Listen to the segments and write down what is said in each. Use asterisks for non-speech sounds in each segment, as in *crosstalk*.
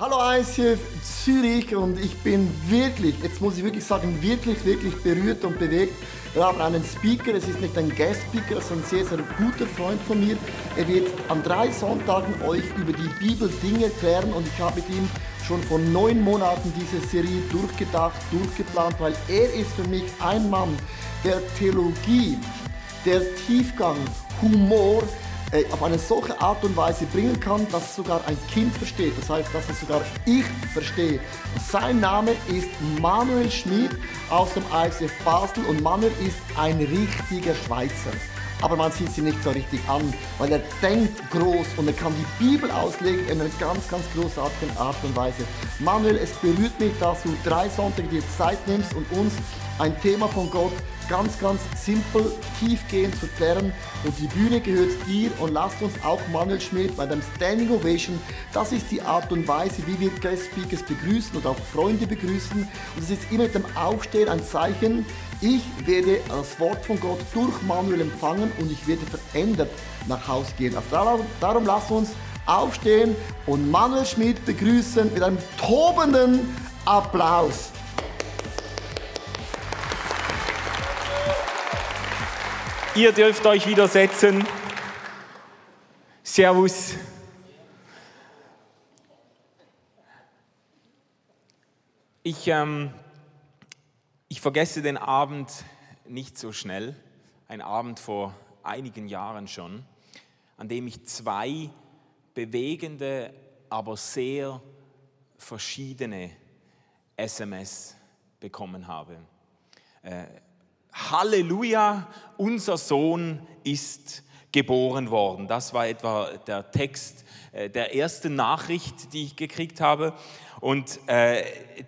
Hallo ICF Zürich und ich bin wirklich, jetzt muss ich wirklich sagen, wirklich, wirklich berührt und bewegt. Wir haben einen Speaker, es ist nicht ein Guest-Speaker, sondern ein sehr, sehr guter Freund von mir. Er wird an drei Sonntagen euch über die Bibel Dinge erklären und ich habe mit ihm schon vor neun Monaten diese Serie durchgedacht, durchgeplant, weil er ist für mich ein Mann, der Theologie, der Tiefgang, Humor, äh, auf eine solche Art und Weise bringen kann, dass sogar ein Kind versteht. Das heißt, dass es sogar ich verstehe. Sein Name ist Manuel Schmid aus dem ICF Basel und Manuel ist ein richtiger Schweizer. Aber man sieht sie nicht so richtig an, weil er denkt groß und er kann die Bibel auslegen in einer ganz, ganz großartigen Art und Weise. Manuel, es berührt mich, dass du drei Sonntage dir Zeit nimmst und uns ein Thema von Gott ganz, ganz simpel, tiefgehend zu klären. Und die Bühne gehört dir und lasst uns auch Manuel Schmidt bei dem Standing Ovation. Das ist die Art und Weise, wie wir Guest Speakers begrüßen und auch Freunde begrüßen. Und es ist immer mit dem Aufstehen ein Zeichen, ich werde das Wort von Gott durch Manuel empfangen und ich werde verändert nach Hause gehen. Also darum, lasst uns aufstehen und Manuel Schmidt begrüßen mit einem tobenden Applaus. Ihr dürft euch wieder setzen. Servus. Ich, ähm, ich vergesse den Abend nicht so schnell, ein Abend vor einigen Jahren schon, an dem ich zwei bewegende, aber sehr verschiedene SMS bekommen habe. Äh, Halleluja, unser Sohn ist geboren worden. Das war etwa der Text äh, der ersten Nachricht, die ich gekriegt habe. Und äh,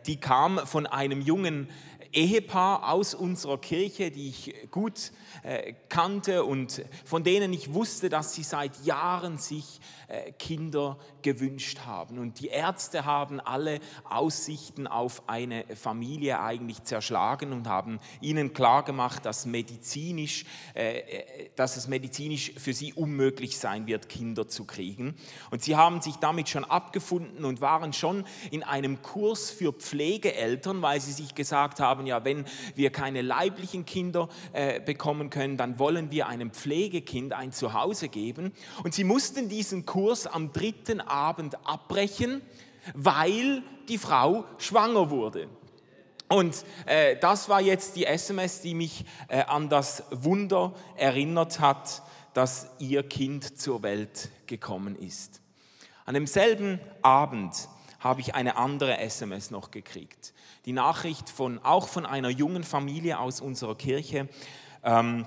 die kam von einem jungen Ehepaar aus unserer Kirche, die ich gut äh, kannte und von denen ich wusste, dass sie seit Jahren sich äh, Kinder gewünscht haben. Und die Ärzte haben alle Aussichten auf eine Familie eigentlich zerschlagen und haben ihnen klargemacht, dass, medizinisch, äh, äh, dass es medizinisch für sie unmöglich sein wird, Kinder zu kriegen. Und sie haben sich damit schon abgefunden und waren schon in einem Kurs für Pflegeeltern, weil sie sich gesagt haben, ja, wenn wir keine leiblichen Kinder äh, bekommen können, dann wollen wir einem Pflegekind ein Zuhause geben. Und sie mussten diesen Kurs Kurs am dritten Abend abbrechen, weil die Frau schwanger wurde. Und äh, das war jetzt die SMS, die mich äh, an das Wunder erinnert hat, dass ihr Kind zur Welt gekommen ist. An demselben Abend habe ich eine andere SMS noch gekriegt. Die Nachricht von, auch von einer jungen Familie aus unserer Kirche. Ähm,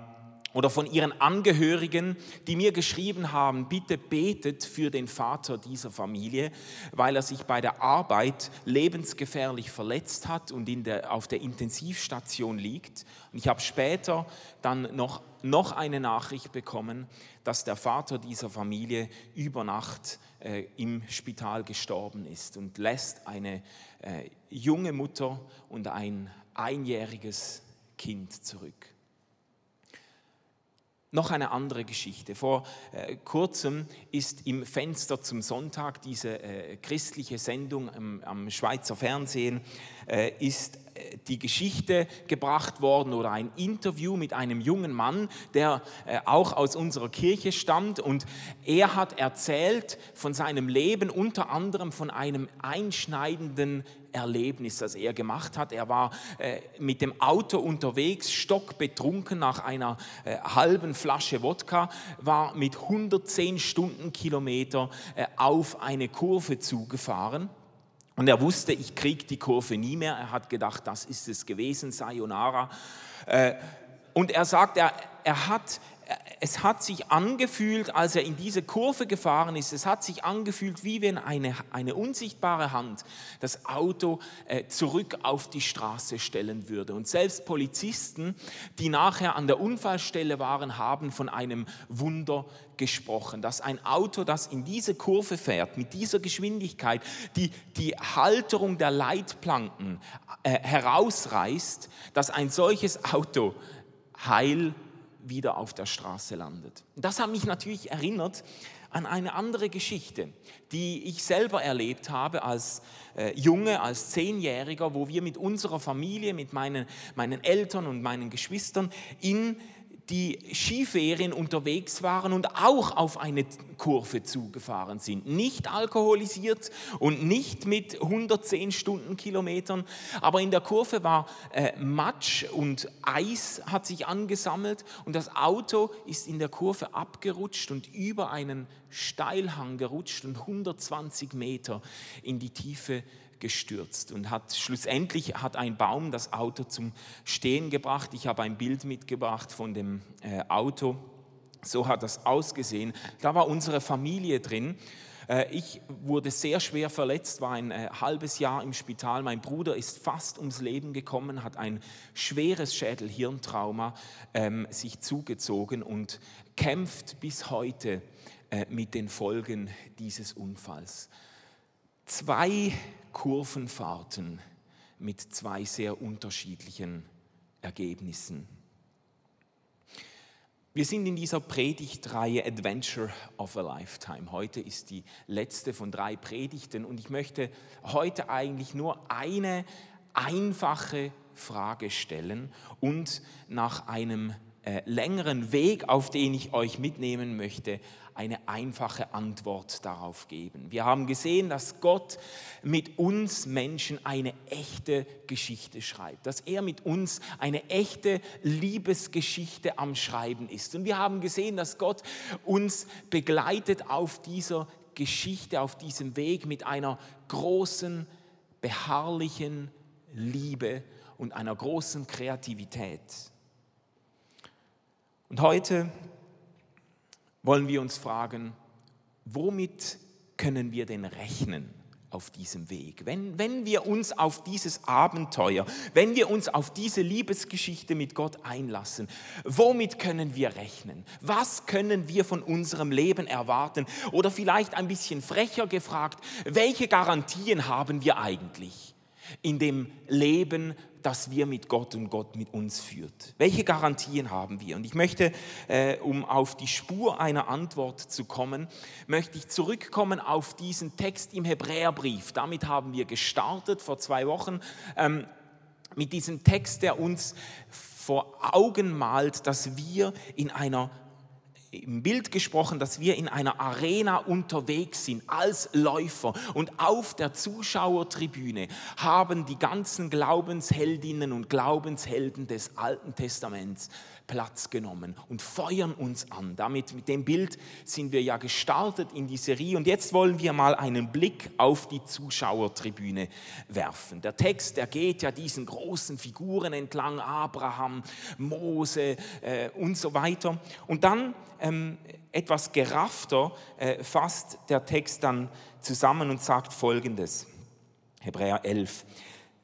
oder von ihren Angehörigen, die mir geschrieben haben, bitte betet für den Vater dieser Familie, weil er sich bei der Arbeit lebensgefährlich verletzt hat und in der, auf der Intensivstation liegt. Und ich habe später dann noch, noch eine Nachricht bekommen, dass der Vater dieser Familie über Nacht äh, im Spital gestorben ist und lässt eine äh, junge Mutter und ein einjähriges Kind zurück. Noch eine andere Geschichte. Vor äh, kurzem ist im Fenster zum Sonntag diese äh, christliche Sendung am, am Schweizer Fernsehen, äh, ist äh, die Geschichte gebracht worden oder ein Interview mit einem jungen Mann, der äh, auch aus unserer Kirche stammt und er hat erzählt von seinem Leben, unter anderem von einem einschneidenden Erlebnis, das er gemacht hat. Er war äh, mit dem Auto unterwegs, stockbetrunken nach einer äh, halben Flasche Wodka, war mit 110 Stundenkilometer äh, auf eine Kurve zugefahren. Und er wusste, ich kriege die Kurve nie mehr. Er hat gedacht, das ist es gewesen, Sayonara. Äh, und er sagt, er, er hat es hat sich angefühlt, als er in diese Kurve gefahren ist, es hat sich angefühlt, wie wenn eine, eine unsichtbare Hand das Auto äh, zurück auf die Straße stellen würde. Und selbst Polizisten, die nachher an der Unfallstelle waren, haben von einem Wunder gesprochen, dass ein Auto, das in diese Kurve fährt, mit dieser Geschwindigkeit, die die Halterung der Leitplanken äh, herausreißt, dass ein solches Auto heil wieder auf der Straße landet. Das hat mich natürlich erinnert an eine andere Geschichte, die ich selber erlebt habe als äh, Junge, als Zehnjähriger, wo wir mit unserer Familie, mit meinen, meinen Eltern und meinen Geschwistern in die Skiferien unterwegs waren und auch auf eine Kurve zugefahren sind. Nicht alkoholisiert und nicht mit 110 Stundenkilometern, aber in der Kurve war äh, Matsch und Eis hat sich angesammelt und das Auto ist in der Kurve abgerutscht und über einen Steilhang gerutscht und 120 Meter in die Tiefe gestürzt und hat schlussendlich hat ein Baum das Auto zum Stehen gebracht. Ich habe ein Bild mitgebracht von dem äh, Auto. So hat das ausgesehen. Da war unsere Familie drin. Äh, ich wurde sehr schwer verletzt, war ein äh, halbes Jahr im Spital. Mein Bruder ist fast ums Leben gekommen, hat ein schweres Schädel-Hirntrauma ähm, sich zugezogen und kämpft bis heute äh, mit den Folgen dieses Unfalls. Zwei Kurvenfahrten mit zwei sehr unterschiedlichen Ergebnissen. Wir sind in dieser Predigtreihe Adventure of a Lifetime. Heute ist die letzte von drei Predigten und ich möchte heute eigentlich nur eine einfache Frage stellen und nach einem äh, längeren Weg, auf den ich euch mitnehmen möchte, eine einfache Antwort darauf geben. Wir haben gesehen, dass Gott mit uns Menschen eine echte Geschichte schreibt, dass er mit uns eine echte Liebesgeschichte am Schreiben ist. Und wir haben gesehen, dass Gott uns begleitet auf dieser Geschichte, auf diesem Weg mit einer großen, beharrlichen Liebe und einer großen Kreativität. Und heute wollen wir uns fragen, womit können wir denn rechnen auf diesem Weg? Wenn, wenn wir uns auf dieses Abenteuer, wenn wir uns auf diese Liebesgeschichte mit Gott einlassen, womit können wir rechnen? Was können wir von unserem Leben erwarten? Oder vielleicht ein bisschen frecher gefragt, welche Garantien haben wir eigentlich in dem Leben, das wir mit Gott und Gott mit uns führt? Welche Garantien haben wir? Und ich möchte, äh, um auf die Spur einer Antwort zu kommen, möchte ich zurückkommen auf diesen Text im Hebräerbrief. Damit haben wir gestartet vor zwei Wochen ähm, mit diesem Text, der uns vor Augen malt, dass wir in einer im Bild gesprochen, dass wir in einer Arena unterwegs sind als Läufer. Und auf der Zuschauertribüne haben die ganzen Glaubensheldinnen und Glaubenshelden des Alten Testaments Platz genommen und feuern uns an. Damit mit dem Bild sind wir ja gestartet in die Serie und jetzt wollen wir mal einen Blick auf die Zuschauertribüne werfen. Der Text, der geht ja diesen großen Figuren entlang, Abraham, Mose äh, und so weiter. Und dann ähm, etwas geraffter äh, fasst der Text dann zusammen und sagt folgendes. Hebräer 11.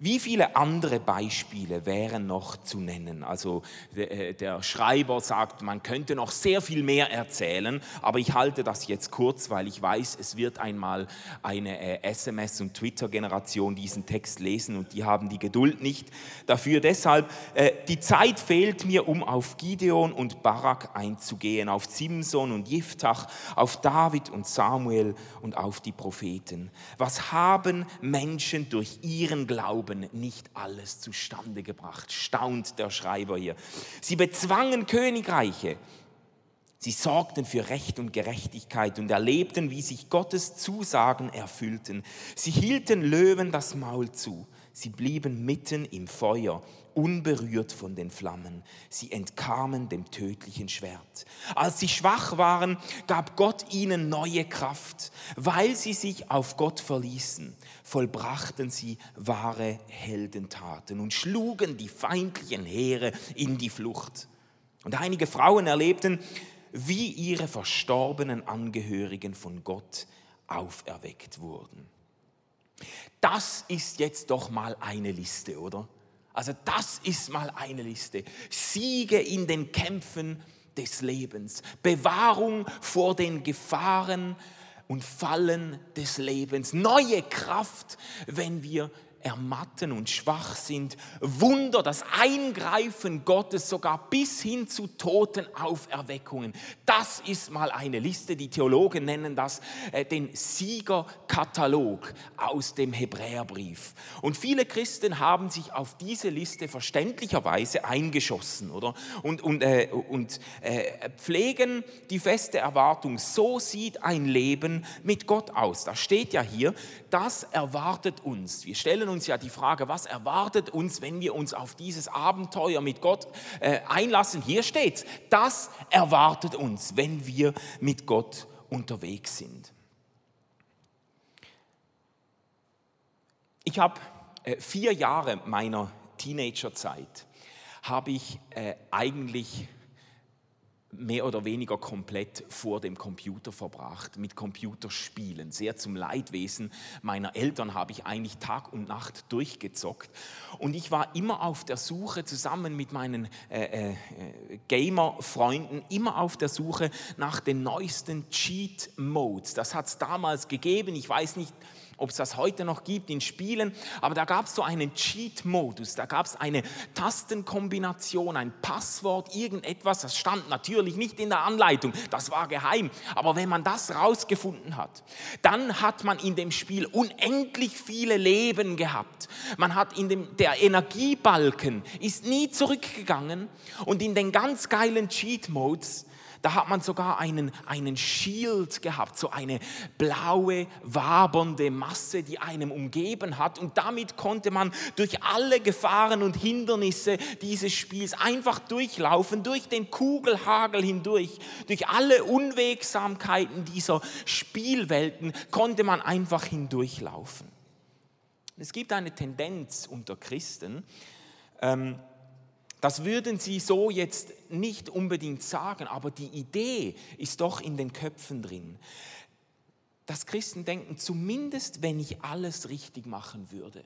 Wie viele andere Beispiele wären noch zu nennen? Also äh, der Schreiber sagt, man könnte noch sehr viel mehr erzählen, aber ich halte das jetzt kurz, weil ich weiß, es wird einmal eine äh, SMS- und Twitter-Generation diesen Text lesen und die haben die Geduld nicht dafür. Deshalb, äh, die Zeit fehlt mir, um auf Gideon und Barak einzugehen, auf Simson und Jiftach, auf David und Samuel und auf die Propheten. Was haben Menschen durch ihren Glauben Glauben nicht alles zustande gebracht, staunt der Schreiber hier. Sie bezwangen Königreiche, sie sorgten für Recht und Gerechtigkeit und erlebten, wie sich Gottes Zusagen erfüllten. Sie hielten Löwen das Maul zu, sie blieben mitten im Feuer unberührt von den Flammen. Sie entkamen dem tödlichen Schwert. Als sie schwach waren, gab Gott ihnen neue Kraft. Weil sie sich auf Gott verließen, vollbrachten sie wahre Heldentaten und schlugen die feindlichen Heere in die Flucht. Und einige Frauen erlebten, wie ihre verstorbenen Angehörigen von Gott auferweckt wurden. Das ist jetzt doch mal eine Liste, oder? Also das ist mal eine Liste. Siege in den Kämpfen des Lebens, Bewahrung vor den Gefahren und Fallen des Lebens, neue Kraft, wenn wir ermatten und schwach sind. Wunder, das Eingreifen Gottes sogar bis hin zu Totenauferweckungen. Das ist mal eine Liste, die Theologen nennen das äh, den Siegerkatalog aus dem Hebräerbrief. Und viele Christen haben sich auf diese Liste verständlicherweise eingeschossen oder? und, und, äh, und äh, pflegen die feste Erwartung, so sieht ein Leben mit Gott aus. Da steht ja hier, das erwartet uns. Wir stellen uns ja die Frage, was erwartet uns, wenn wir uns auf dieses Abenteuer mit Gott äh, einlassen? Hier steht das erwartet uns, wenn wir mit Gott unterwegs sind. Ich habe äh, vier Jahre meiner Teenagerzeit habe ich äh, eigentlich mehr oder weniger komplett vor dem Computer verbracht, mit Computerspielen. Sehr zum Leidwesen meiner Eltern habe ich eigentlich Tag und Nacht durchgezockt. Und ich war immer auf der Suche, zusammen mit meinen äh, äh, Gamer-Freunden, immer auf der Suche nach den neuesten Cheat-Modes. Das hat es damals gegeben. Ich weiß nicht, ob es das heute noch gibt in Spielen, aber da gab es so einen Cheat-Modus, da gab es eine Tastenkombination, ein Passwort, irgendetwas, das stand natürlich nicht in der Anleitung, das war geheim, aber wenn man das rausgefunden hat, dann hat man in dem Spiel unendlich viele Leben gehabt. Man hat in dem, der Energiebalken ist nie zurückgegangen und in den ganz geilen Cheat-Modes da hat man sogar einen, einen Shield gehabt, so eine blaue, wabernde Masse, die einem umgeben hat. Und damit konnte man durch alle Gefahren und Hindernisse dieses Spiels einfach durchlaufen, durch den Kugelhagel hindurch, durch alle Unwegsamkeiten dieser Spielwelten konnte man einfach hindurchlaufen. Es gibt eine Tendenz unter Christen, ähm, das würden sie so jetzt nicht unbedingt sagen, aber die Idee ist doch in den Köpfen drin. Dass Christen denken, zumindest wenn ich alles richtig machen würde,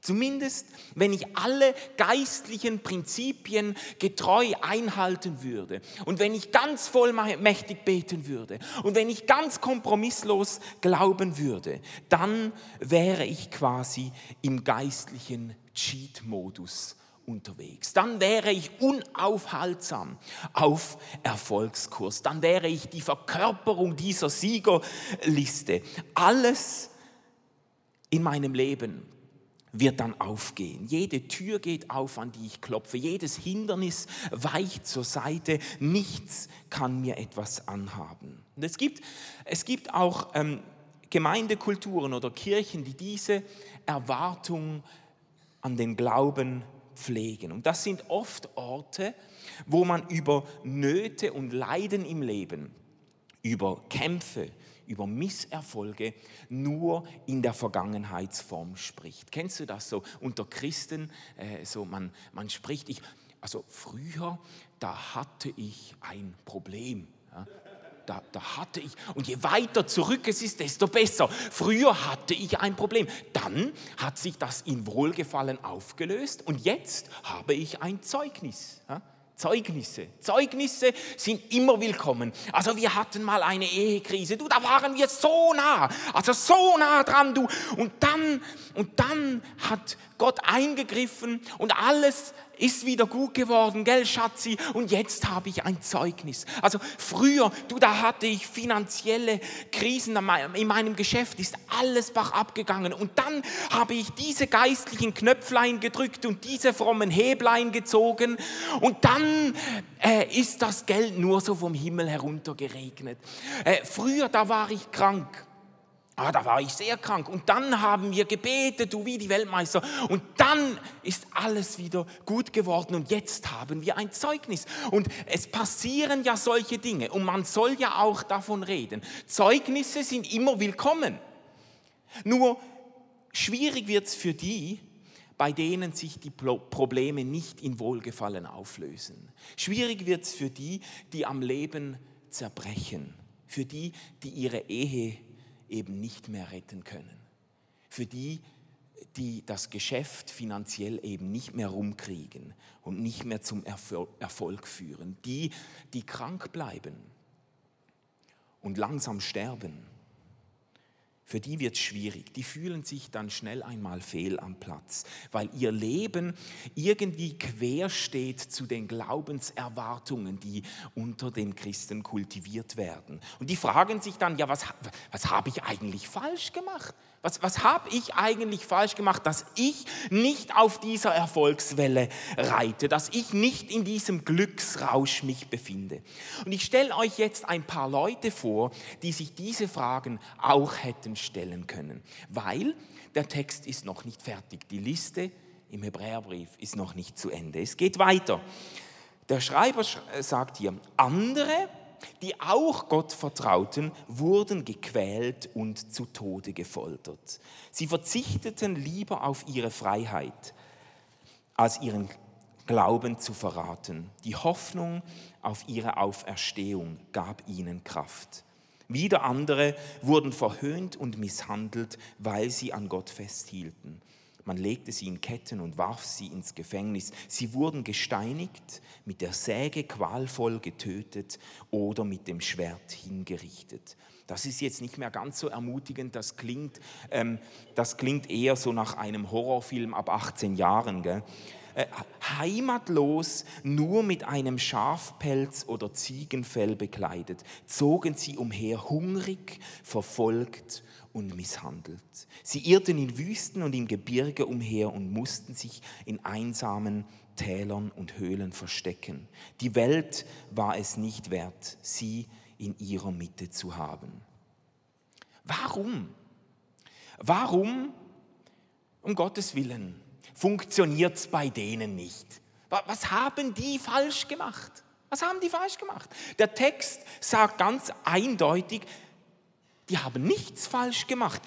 zumindest wenn ich alle geistlichen Prinzipien getreu einhalten würde und wenn ich ganz vollmächtig beten würde und wenn ich ganz kompromisslos glauben würde, dann wäre ich quasi im geistlichen Cheat-Modus unterwegs. Dann wäre ich unaufhaltsam auf Erfolgskurs. Dann wäre ich die Verkörperung dieser Siegerliste. Alles in meinem Leben wird dann aufgehen. Jede Tür geht auf, an die ich klopfe. Jedes Hindernis weicht zur Seite. Nichts kann mir etwas anhaben. Und es gibt, es gibt auch ähm, Gemeindekulturen oder Kirchen, die diese Erwartung an den Glauben pflegen. Und das sind oft Orte, wo man über Nöte und Leiden im Leben, über Kämpfe, über Misserfolge nur in der Vergangenheitsform spricht. Kennst du das so unter Christen? Äh, so man, man spricht, ich, also früher, da hatte ich ein Problem. Ja? Da, da hatte ich, und je weiter zurück es ist, desto besser. Früher hatte ich ein Problem. Dann hat sich das in Wohlgefallen aufgelöst und jetzt habe ich ein Zeugnis. Zeugnisse. Zeugnisse sind immer willkommen. Also wir hatten mal eine Ehekrise. Du, da waren wir so nah. Also so nah dran, du. Und dann, und dann hat Gott eingegriffen und alles ist wieder gut geworden, gell, Schatzi? Und jetzt habe ich ein Zeugnis. Also früher, du, da hatte ich finanzielle Krisen in meinem Geschäft, ist alles bach abgegangen. Und dann habe ich diese geistlichen Knöpflein gedrückt und diese frommen Heblein gezogen. Und dann äh, ist das Geld nur so vom Himmel herunter geregnet. Äh, früher, da war ich krank. Ah, da war ich sehr krank. Und dann haben wir gebetet, du wie die Weltmeister. Und dann ist alles wieder gut geworden. Und jetzt haben wir ein Zeugnis. Und es passieren ja solche Dinge. Und man soll ja auch davon reden. Zeugnisse sind immer willkommen. Nur schwierig wird es für die, bei denen sich die Probleme nicht in Wohlgefallen auflösen. Schwierig wird es für die, die am Leben zerbrechen. Für die, die ihre Ehe eben nicht mehr retten können. Für die, die das Geschäft finanziell eben nicht mehr rumkriegen und nicht mehr zum Erfolg führen. Die, die krank bleiben und langsam sterben. Für die wird es schwierig. Die fühlen sich dann schnell einmal fehl am Platz, weil ihr Leben irgendwie quer steht zu den Glaubenserwartungen, die unter den Christen kultiviert werden. Und die fragen sich dann, ja, was, was habe ich eigentlich falsch gemacht? Was, was habe ich eigentlich falsch gemacht, dass ich nicht auf dieser Erfolgswelle reite, dass ich nicht in diesem Glücksrausch mich befinde? Und ich stelle euch jetzt ein paar Leute vor, die sich diese Fragen auch hätten stellen können, weil der Text ist noch nicht fertig. Die Liste im Hebräerbrief ist noch nicht zu Ende. Es geht weiter. Der Schreiber sagt hier, andere die auch Gott vertrauten, wurden gequält und zu Tode gefoltert. Sie verzichteten lieber auf ihre Freiheit, als ihren Glauben zu verraten. Die Hoffnung auf ihre Auferstehung gab ihnen Kraft. Wieder andere wurden verhöhnt und misshandelt, weil sie an Gott festhielten. Man legte sie in Ketten und warf sie ins Gefängnis. Sie wurden gesteinigt, mit der Säge qualvoll getötet oder mit dem Schwert hingerichtet. Das ist jetzt nicht mehr ganz so ermutigend, das klingt, ähm, das klingt eher so nach einem Horrorfilm ab 18 Jahren. Gell? Äh, heimatlos, nur mit einem Schafpelz oder Ziegenfell bekleidet, zogen sie umher, hungrig, verfolgt und misshandelt. Sie irrten in Wüsten und im Gebirge umher und mussten sich in einsamen Tälern und Höhlen verstecken. Die Welt war es nicht wert, sie in ihrer Mitte zu haben. Warum? Warum, um Gottes Willen, funktioniert es bei denen nicht? Was haben die falsch gemacht? Was haben die falsch gemacht? Der Text sagt ganz eindeutig, die haben nichts falsch gemacht.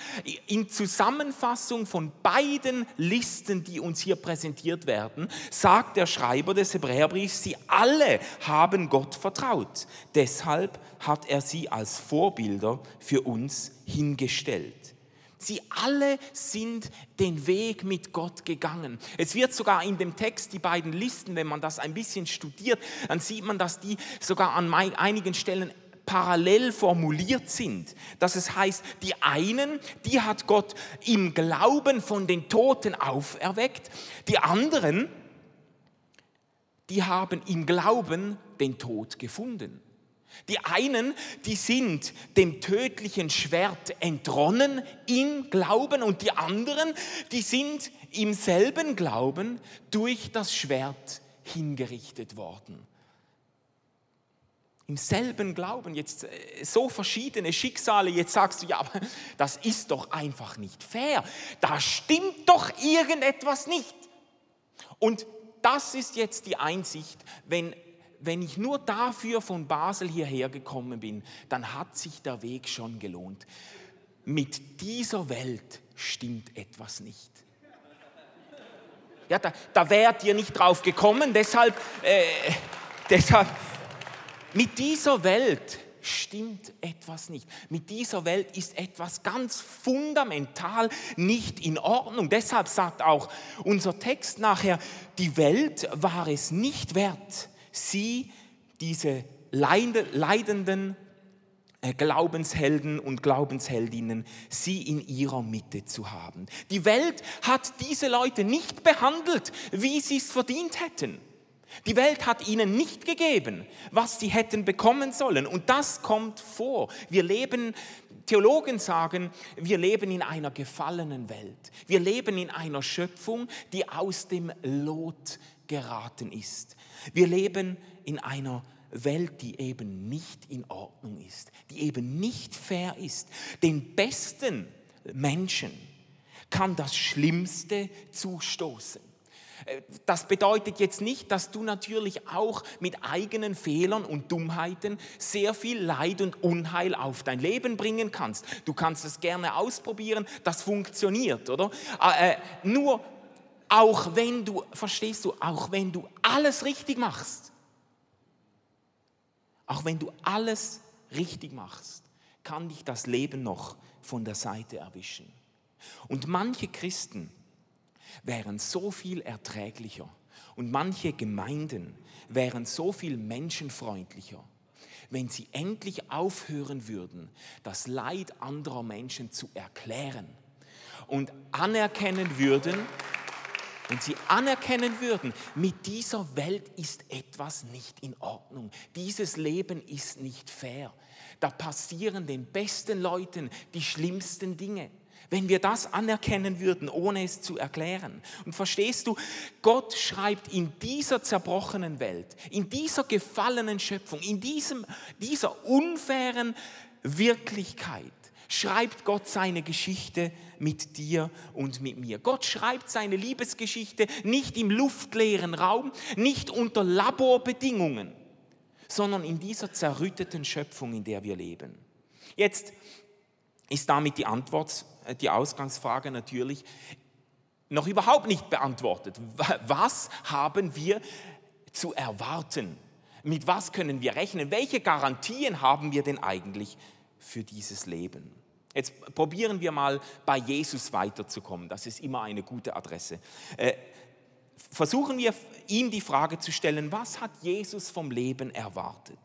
In Zusammenfassung von beiden Listen, die uns hier präsentiert werden, sagt der Schreiber des Hebräerbriefs, sie alle haben Gott vertraut. Deshalb hat er sie als Vorbilder für uns hingestellt. Sie alle sind den Weg mit Gott gegangen. Es wird sogar in dem Text, die beiden Listen, wenn man das ein bisschen studiert, dann sieht man, dass die sogar an einigen Stellen parallel formuliert sind. Dass es heißt, die einen, die hat Gott im Glauben von den Toten auferweckt, die anderen, die haben im Glauben den Tod gefunden. Die einen, die sind dem tödlichen Schwert entronnen im Glauben und die anderen, die sind im selben Glauben durch das Schwert hingerichtet worden im selben Glauben, jetzt äh, so verschiedene Schicksale, jetzt sagst du, ja, aber das ist doch einfach nicht fair. Da stimmt doch irgendetwas nicht. Und das ist jetzt die Einsicht, wenn, wenn ich nur dafür von Basel hierher gekommen bin, dann hat sich der Weg schon gelohnt. Mit dieser Welt stimmt etwas nicht. Ja, da, da wärt ihr nicht drauf gekommen, deshalb, äh, deshalb mit dieser Welt stimmt etwas nicht. Mit dieser Welt ist etwas ganz fundamental nicht in Ordnung. Deshalb sagt auch unser Text nachher, die Welt war es nicht wert, sie, diese leidenden äh, Glaubenshelden und Glaubensheldinnen, sie in ihrer Mitte zu haben. Die Welt hat diese Leute nicht behandelt, wie sie es verdient hätten. Die Welt hat ihnen nicht gegeben, was sie hätten bekommen sollen. Und das kommt vor. Wir leben, Theologen sagen, wir leben in einer gefallenen Welt. Wir leben in einer Schöpfung, die aus dem Lot geraten ist. Wir leben in einer Welt, die eben nicht in Ordnung ist, die eben nicht fair ist. Den besten Menschen kann das Schlimmste zustoßen. Das bedeutet jetzt nicht, dass du natürlich auch mit eigenen Fehlern und Dummheiten sehr viel Leid und Unheil auf dein Leben bringen kannst. Du kannst es gerne ausprobieren, das funktioniert, oder? Äh, äh, nur auch wenn du, verstehst du, auch wenn du alles richtig machst, auch wenn du alles richtig machst, kann dich das Leben noch von der Seite erwischen. Und manche Christen, wären so viel erträglicher und manche Gemeinden wären so viel menschenfreundlicher, wenn sie endlich aufhören würden, das Leid anderer Menschen zu erklären und anerkennen würden, wenn sie anerkennen würden, mit dieser Welt ist etwas nicht in Ordnung, dieses Leben ist nicht fair, da passieren den besten Leuten die schlimmsten Dinge. Wenn wir das anerkennen würden, ohne es zu erklären. Und verstehst du, Gott schreibt in dieser zerbrochenen Welt, in dieser gefallenen Schöpfung, in diesem, dieser unfairen Wirklichkeit, schreibt Gott seine Geschichte mit dir und mit mir. Gott schreibt seine Liebesgeschichte nicht im luftleeren Raum, nicht unter Laborbedingungen, sondern in dieser zerrütteten Schöpfung, in der wir leben. Jetzt ist damit die Antwort, äh, die Ausgangsfrage natürlich noch überhaupt nicht beantwortet. Was haben wir zu erwarten? Mit was können wir rechnen? Welche Garantien haben wir denn eigentlich für dieses Leben? Jetzt probieren wir mal bei Jesus weiterzukommen. Das ist immer eine gute Adresse. Äh, versuchen wir ihm die Frage zu stellen, was hat Jesus vom Leben erwartet?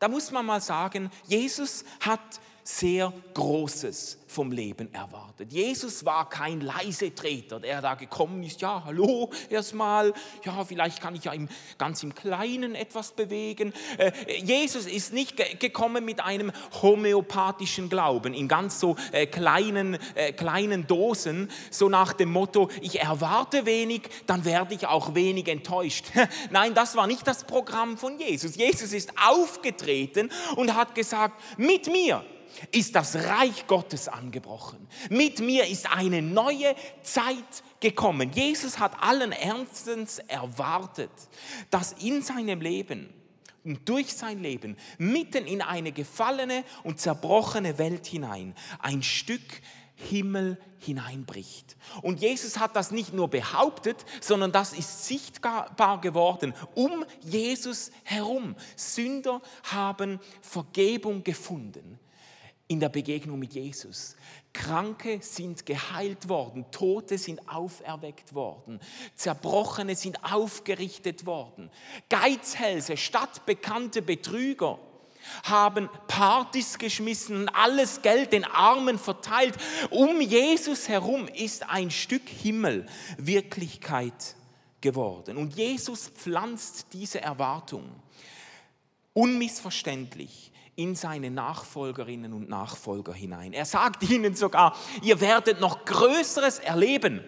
Da muss man mal sagen, Jesus hat sehr Großes vom Leben erwartet. Jesus war kein Leisetreter, der da gekommen ist, ja, hallo, erstmal, ja, vielleicht kann ich ja im, ganz im Kleinen etwas bewegen. Äh, Jesus ist nicht ge gekommen mit einem homöopathischen Glauben, in ganz so äh, kleinen, äh, kleinen Dosen, so nach dem Motto, ich erwarte wenig, dann werde ich auch wenig enttäuscht. *laughs* Nein, das war nicht das Programm von Jesus. Jesus ist aufgetreten und hat gesagt, mit mir ist das Reich Gottes angebrochen. Mit mir ist eine neue Zeit gekommen. Jesus hat allen Ernstens erwartet, dass in seinem Leben und durch sein Leben mitten in eine gefallene und zerbrochene Welt hinein ein Stück Himmel hineinbricht. Und Jesus hat das nicht nur behauptet, sondern das ist sichtbar geworden um Jesus herum. Sünder haben Vergebung gefunden in der Begegnung mit Jesus. Kranke sind geheilt worden, Tote sind auferweckt worden, Zerbrochene sind aufgerichtet worden, Geizhälse, stadtbekannte Betrüger haben Partys geschmissen und alles Geld den Armen verteilt. Um Jesus herum ist ein Stück Himmel Wirklichkeit geworden. Und Jesus pflanzt diese Erwartung unmissverständlich in seine Nachfolgerinnen und Nachfolger hinein. Er sagt ihnen sogar, ihr werdet noch Größeres erleben,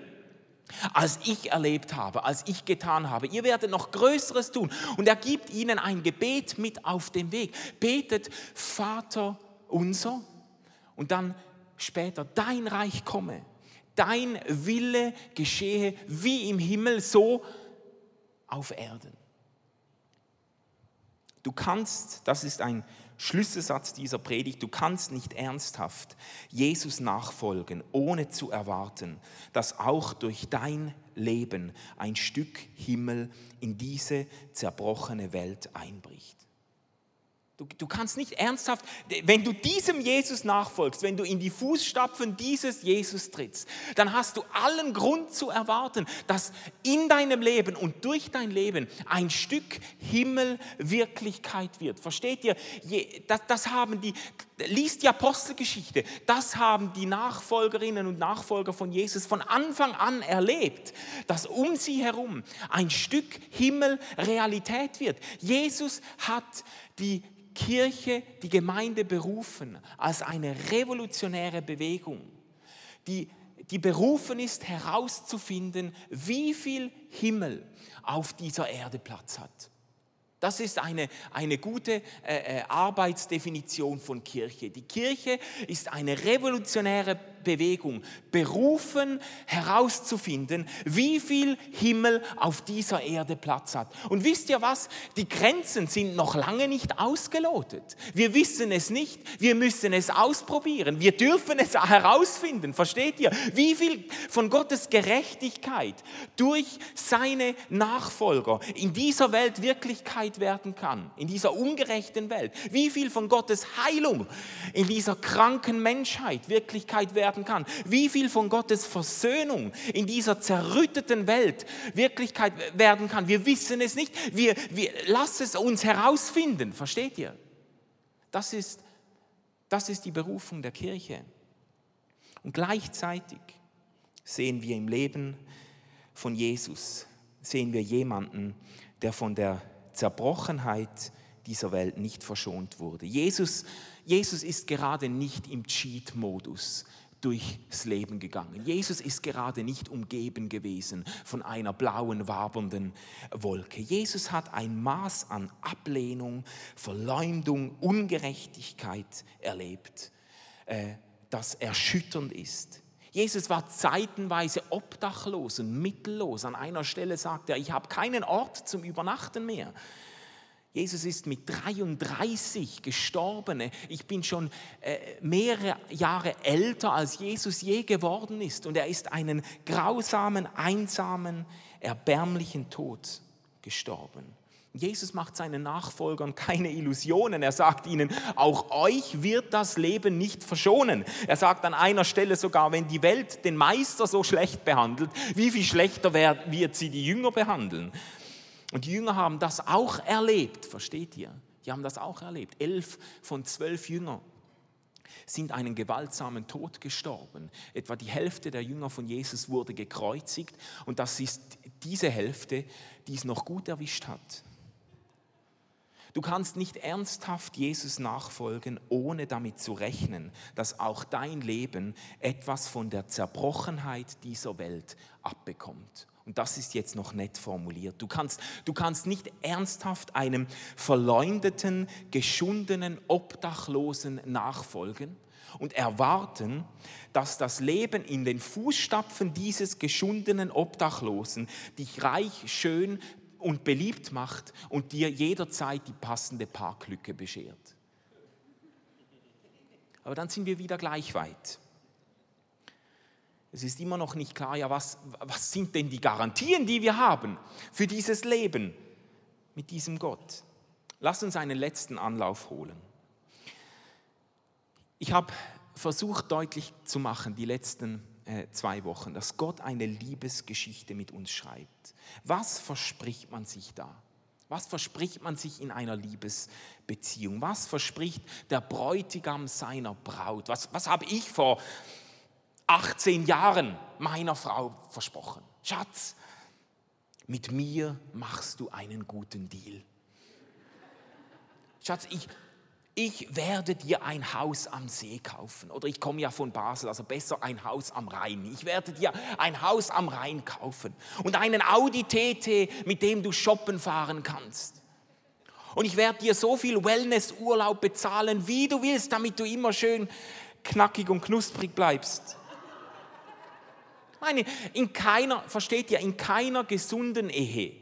als ich erlebt habe, als ich getan habe. Ihr werdet noch Größeres tun. Und er gibt ihnen ein Gebet mit auf den Weg. Betet, Vater unser, und dann später, dein Reich komme, dein Wille geschehe wie im Himmel, so auf Erden. Du kannst, das ist ein Schlüsselsatz dieser Predigt, du kannst nicht ernsthaft Jesus nachfolgen, ohne zu erwarten, dass auch durch dein Leben ein Stück Himmel in diese zerbrochene Welt einbricht. Du, du, kannst nicht ernsthaft, wenn du diesem Jesus nachfolgst, wenn du in die Fußstapfen dieses Jesus trittst, dann hast du allen Grund zu erwarten, dass in deinem Leben und durch dein Leben ein Stück Himmel Wirklichkeit wird. Versteht ihr? Das, das haben die, liest die Apostelgeschichte, das haben die Nachfolgerinnen und Nachfolger von Jesus von Anfang an erlebt, dass um sie herum ein Stück Himmel Realität wird. Jesus hat die Kirche, die Gemeinde berufen als eine revolutionäre Bewegung, die, die berufen ist herauszufinden, wie viel Himmel auf dieser Erde Platz hat. Das ist eine, eine gute äh, äh Arbeitsdefinition von Kirche. Die Kirche ist eine revolutionäre Bewegung, berufen herauszufinden, wie viel Himmel auf dieser Erde Platz hat. Und wisst ihr was? Die Grenzen sind noch lange nicht ausgelotet. Wir wissen es nicht, wir müssen es ausprobieren, wir dürfen es herausfinden. Versteht ihr? Wie viel von Gottes Gerechtigkeit durch seine Nachfolger in dieser Welt Wirklichkeit werden kann, in dieser ungerechten Welt. Wie viel von Gottes Heilung in dieser kranken Menschheit Wirklichkeit werden werden kann. Wie viel von Gottes Versöhnung in dieser zerrütteten Welt Wirklichkeit werden kann. Wir wissen es nicht. Wir, wir lassen es uns herausfinden. Versteht ihr? Das ist, das ist die Berufung der Kirche. Und gleichzeitig sehen wir im Leben von Jesus, sehen wir jemanden, der von der Zerbrochenheit dieser Welt nicht verschont wurde. Jesus, Jesus ist gerade nicht im Cheat-Modus durchs Leben gegangen. Jesus ist gerade nicht umgeben gewesen von einer blauen, wabernden Wolke. Jesus hat ein Maß an Ablehnung, Verleumdung, Ungerechtigkeit erlebt, äh, das erschütternd ist. Jesus war zeitenweise obdachlos und mittellos. An einer Stelle sagt er, ich habe keinen Ort zum Übernachten mehr. Jesus ist mit 33 gestorben. Ich bin schon äh, mehrere Jahre älter, als Jesus je geworden ist. Und er ist einen grausamen, einsamen, erbärmlichen Tod gestorben. Jesus macht seinen Nachfolgern keine Illusionen. Er sagt ihnen, auch euch wird das Leben nicht verschonen. Er sagt an einer Stelle sogar, wenn die Welt den Meister so schlecht behandelt, wie viel schlechter wird sie die Jünger behandeln? Und die Jünger haben das auch erlebt, versteht ihr? Die haben das auch erlebt. Elf von zwölf Jüngern sind einen gewaltsamen Tod gestorben. Etwa die Hälfte der Jünger von Jesus wurde gekreuzigt und das ist diese Hälfte, die es noch gut erwischt hat. Du kannst nicht ernsthaft Jesus nachfolgen, ohne damit zu rechnen, dass auch dein Leben etwas von der Zerbrochenheit dieser Welt abbekommt. Und das ist jetzt noch nett formuliert. Du kannst, du kannst nicht ernsthaft einem verleumdeten, geschundenen, Obdachlosen nachfolgen und erwarten, dass das Leben in den Fußstapfen dieses geschundenen Obdachlosen dich reich, schön und beliebt macht und dir jederzeit die passende Parklücke beschert. Aber dann sind wir wieder gleich weit. Es ist immer noch nicht klar, ja, was, was sind denn die Garantien, die wir haben für dieses Leben mit diesem Gott? Lass uns einen letzten Anlauf holen. Ich habe versucht deutlich zu machen, die letzten äh, zwei Wochen, dass Gott eine Liebesgeschichte mit uns schreibt. Was verspricht man sich da? Was verspricht man sich in einer Liebesbeziehung? Was verspricht der Bräutigam seiner Braut? Was, was habe ich vor 18 Jahren meiner Frau versprochen. Schatz, mit mir machst du einen guten Deal. Schatz, ich, ich werde dir ein Haus am See kaufen. Oder ich komme ja von Basel, also besser ein Haus am Rhein. Ich werde dir ein Haus am Rhein kaufen und einen Audi TT, mit dem du shoppen fahren kannst. Und ich werde dir so viel Wellnessurlaub bezahlen, wie du willst, damit du immer schön knackig und knusprig bleibst meine, in keiner, versteht ihr, in keiner gesunden Ehe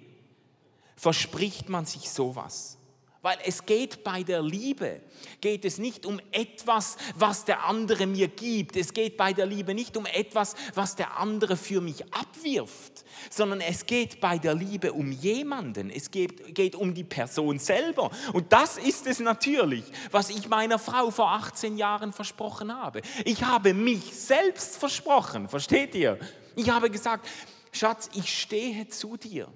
verspricht man sich sowas. Weil es geht bei der Liebe, geht es nicht um etwas, was der andere mir gibt. Es geht bei der Liebe nicht um etwas, was der andere für mich abwirft, sondern es geht bei der Liebe um jemanden. Es geht, geht um die Person selber. Und das ist es natürlich, was ich meiner Frau vor 18 Jahren versprochen habe. Ich habe mich selbst versprochen, versteht ihr? Ich habe gesagt, Schatz, ich stehe zu dir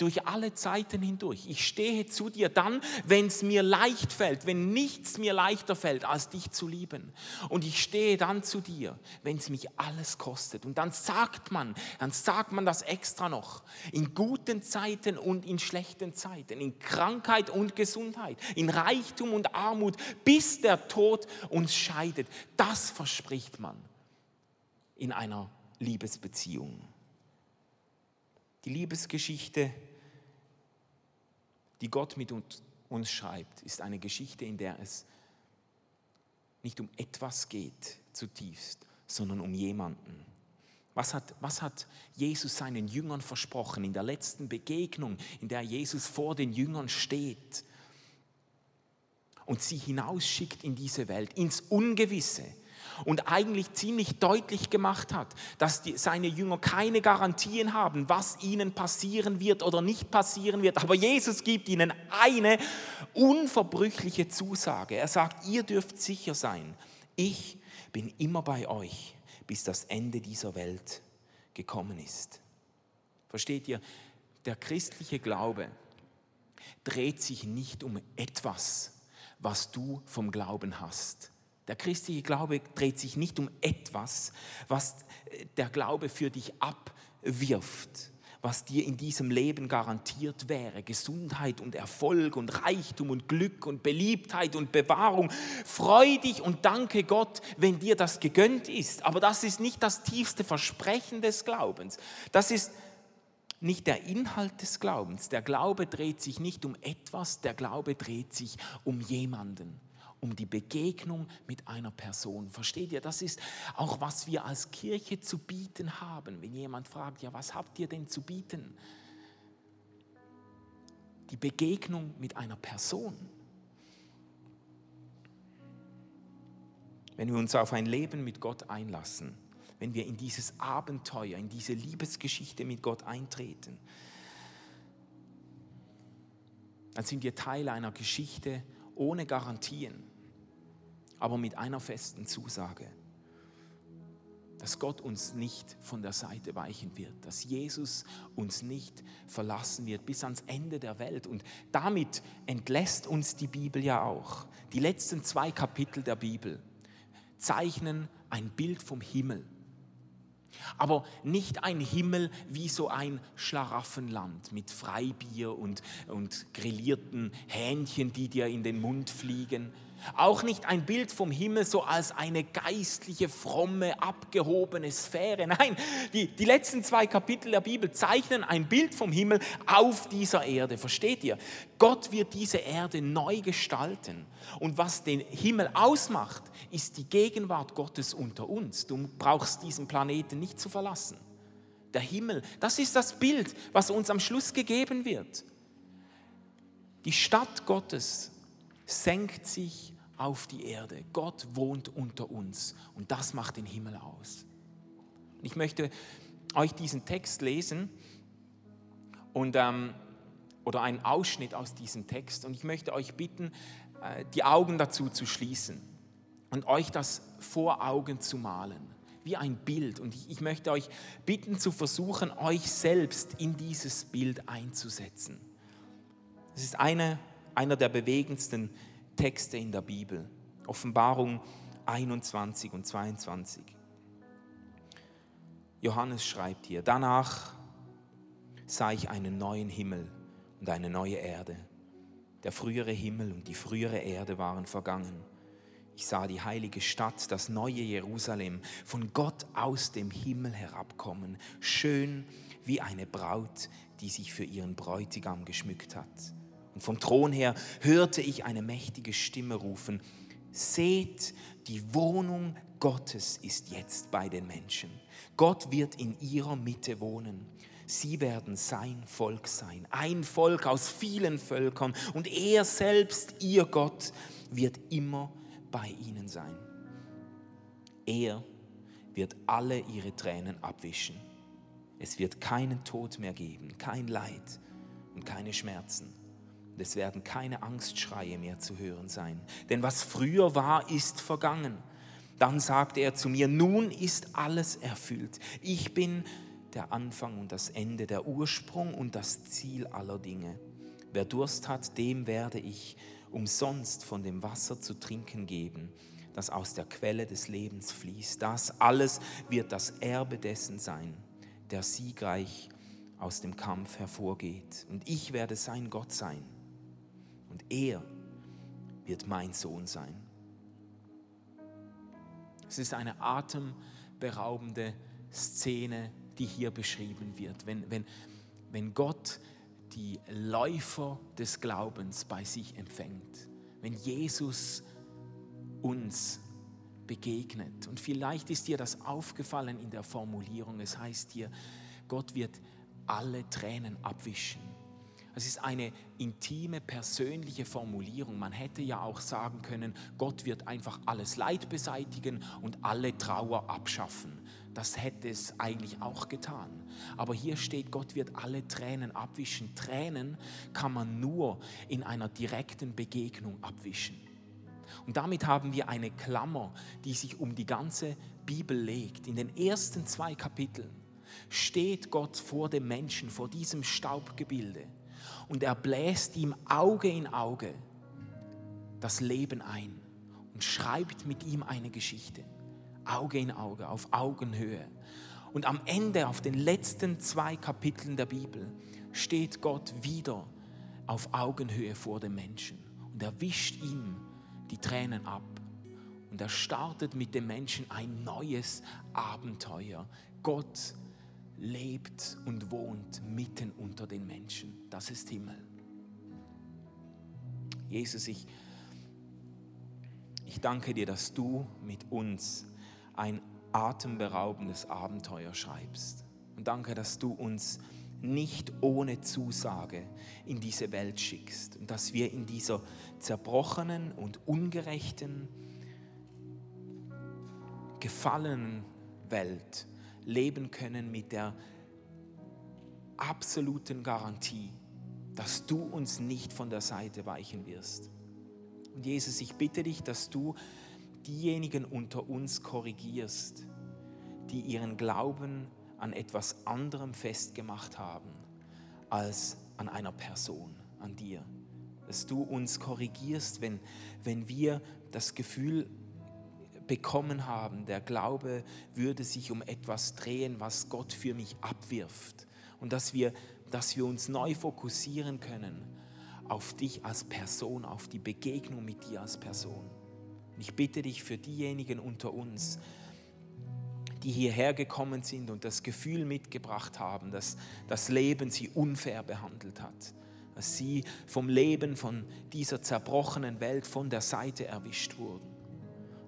durch alle Zeiten hindurch. Ich stehe zu dir dann, wenn es mir leicht fällt, wenn nichts mir leichter fällt, als dich zu lieben. Und ich stehe dann zu dir, wenn es mich alles kostet. Und dann sagt man, dann sagt man das extra noch, in guten Zeiten und in schlechten Zeiten, in Krankheit und Gesundheit, in Reichtum und Armut, bis der Tod uns scheidet. Das verspricht man in einer Liebesbeziehung. Die Liebesgeschichte die Gott mit uns schreibt, ist eine Geschichte, in der es nicht um etwas geht zutiefst, sondern um jemanden. Was hat, was hat Jesus seinen Jüngern versprochen in der letzten Begegnung, in der Jesus vor den Jüngern steht und sie hinausschickt in diese Welt, ins Ungewisse? Und eigentlich ziemlich deutlich gemacht hat, dass die, seine Jünger keine Garantien haben, was ihnen passieren wird oder nicht passieren wird. Aber Jesus gibt ihnen eine unverbrüchliche Zusage. Er sagt, ihr dürft sicher sein, ich bin immer bei euch, bis das Ende dieser Welt gekommen ist. Versteht ihr? Der christliche Glaube dreht sich nicht um etwas, was du vom Glauben hast. Der christliche Glaube dreht sich nicht um etwas, was der Glaube für dich abwirft, was dir in diesem Leben garantiert wäre. Gesundheit und Erfolg und Reichtum und Glück und Beliebtheit und Bewahrung. Freu dich und danke Gott, wenn dir das gegönnt ist. Aber das ist nicht das tiefste Versprechen des Glaubens. Das ist nicht der Inhalt des Glaubens. Der Glaube dreht sich nicht um etwas, der Glaube dreht sich um jemanden um die Begegnung mit einer Person. Versteht ihr? Das ist auch, was wir als Kirche zu bieten haben. Wenn jemand fragt, ja, was habt ihr denn zu bieten? Die Begegnung mit einer Person. Wenn wir uns auf ein Leben mit Gott einlassen, wenn wir in dieses Abenteuer, in diese Liebesgeschichte mit Gott eintreten, dann sind wir Teil einer Geschichte ohne Garantien aber mit einer festen Zusage, dass Gott uns nicht von der Seite weichen wird, dass Jesus uns nicht verlassen wird bis ans Ende der Welt. Und damit entlässt uns die Bibel ja auch. Die letzten zwei Kapitel der Bibel zeichnen ein Bild vom Himmel. Aber nicht ein Himmel wie so ein Schlaraffenland mit Freibier und, und grillierten Hähnchen, die dir in den Mund fliegen, auch nicht ein Bild vom Himmel so als eine geistliche, fromme, abgehobene Sphäre. Nein, die, die letzten zwei Kapitel der Bibel zeichnen ein Bild vom Himmel auf dieser Erde. Versteht ihr? Gott wird diese Erde neu gestalten. Und was den Himmel ausmacht, ist die Gegenwart Gottes unter uns. Du brauchst diesen Planeten nicht zu verlassen. Der Himmel, das ist das Bild, was uns am Schluss gegeben wird. Die Stadt Gottes senkt sich auf die Erde. Gott wohnt unter uns und das macht den Himmel aus. Ich möchte euch diesen Text lesen und, ähm, oder einen Ausschnitt aus diesem Text und ich möchte euch bitten, äh, die Augen dazu zu schließen und euch das vor Augen zu malen, wie ein Bild. Und ich, ich möchte euch bitten zu versuchen, euch selbst in dieses Bild einzusetzen. Es ist eine einer der bewegendsten Texte in der Bibel. Offenbarung 21 und 22. Johannes schreibt hier, danach sah ich einen neuen Himmel und eine neue Erde. Der frühere Himmel und die frühere Erde waren vergangen. Ich sah die heilige Stadt, das neue Jerusalem, von Gott aus dem Himmel herabkommen, schön wie eine Braut, die sich für ihren Bräutigam geschmückt hat. Und vom Thron her hörte ich eine mächtige Stimme rufen, seht, die Wohnung Gottes ist jetzt bei den Menschen. Gott wird in ihrer Mitte wohnen. Sie werden sein Volk sein, ein Volk aus vielen Völkern. Und er selbst, ihr Gott, wird immer bei ihnen sein. Er wird alle ihre Tränen abwischen. Es wird keinen Tod mehr geben, kein Leid und keine Schmerzen und es werden keine Angstschreie mehr zu hören sein. Denn was früher war, ist vergangen. Dann sagte er zu mir, nun ist alles erfüllt. Ich bin der Anfang und das Ende, der Ursprung und das Ziel aller Dinge. Wer Durst hat, dem werde ich umsonst von dem Wasser zu trinken geben, das aus der Quelle des Lebens fließt. Das alles wird das Erbe dessen sein, der siegreich aus dem Kampf hervorgeht. Und ich werde sein Gott sein und er wird mein Sohn sein. Es ist eine atemberaubende Szene, die hier beschrieben wird. Wenn, wenn, wenn Gott die Läufer des Glaubens bei sich empfängt, wenn Jesus uns begegnet. Und vielleicht ist dir das aufgefallen in der Formulierung. Es heißt hier, Gott wird alle Tränen abwischen. Es ist eine intime, persönliche Formulierung. Man hätte ja auch sagen können, Gott wird einfach alles Leid beseitigen und alle Trauer abschaffen. Das hätte es eigentlich auch getan. Aber hier steht, Gott wird alle Tränen abwischen. Tränen kann man nur in einer direkten Begegnung abwischen. Und damit haben wir eine Klammer, die sich um die ganze Bibel legt. In den ersten zwei Kapiteln steht Gott vor dem Menschen, vor diesem Staubgebilde und er bläst ihm Auge in Auge das Leben ein und schreibt mit ihm eine Geschichte. Auge in Auge, auf Augenhöhe. Und am Ende, auf den letzten zwei Kapiteln der Bibel, steht Gott wieder auf Augenhöhe vor dem Menschen und er wischt ihm die Tränen ab. Und er startet mit dem Menschen ein neues Abenteuer. Gott lebt und wohnt mitten unter den Menschen. Das ist Himmel. Jesus, ich, ich danke dir, dass du mit uns ein atemberaubendes Abenteuer schreibst. Und danke, dass du uns nicht ohne Zusage in diese Welt schickst und dass wir in dieser zerbrochenen und ungerechten, gefallenen Welt leben können mit der absoluten Garantie, dass du uns nicht von der Seite weichen wirst. Und Jesus, ich bitte dich, dass du diejenigen unter uns korrigierst, die ihren Glauben an etwas anderem festgemacht haben als an einer Person, an dir. Dass du uns korrigierst, wenn, wenn wir das Gefühl bekommen haben, der Glaube würde sich um etwas drehen, was Gott für mich abwirft. Und dass wir dass wir uns neu fokussieren können auf dich als Person, auf die Begegnung mit dir als Person. ich bitte dich für diejenigen unter uns, die hierher gekommen sind und das Gefühl mitgebracht haben, dass das Leben sie unfair behandelt hat, dass sie vom Leben, von dieser zerbrochenen Welt von der Seite erwischt wurden.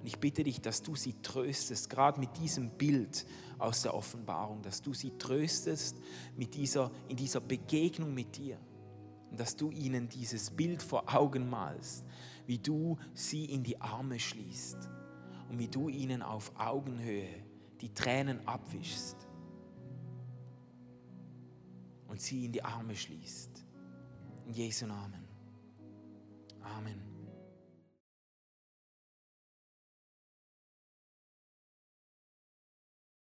Und ich bitte dich, dass du sie tröstest, gerade mit diesem Bild aus der Offenbarung, dass du sie tröstest mit dieser, in dieser Begegnung mit dir. Und dass du ihnen dieses Bild vor Augen malst, wie du sie in die Arme schließt und wie du ihnen auf Augenhöhe die Tränen abwischst und sie in die Arme schließt. In Jesu Namen. Amen.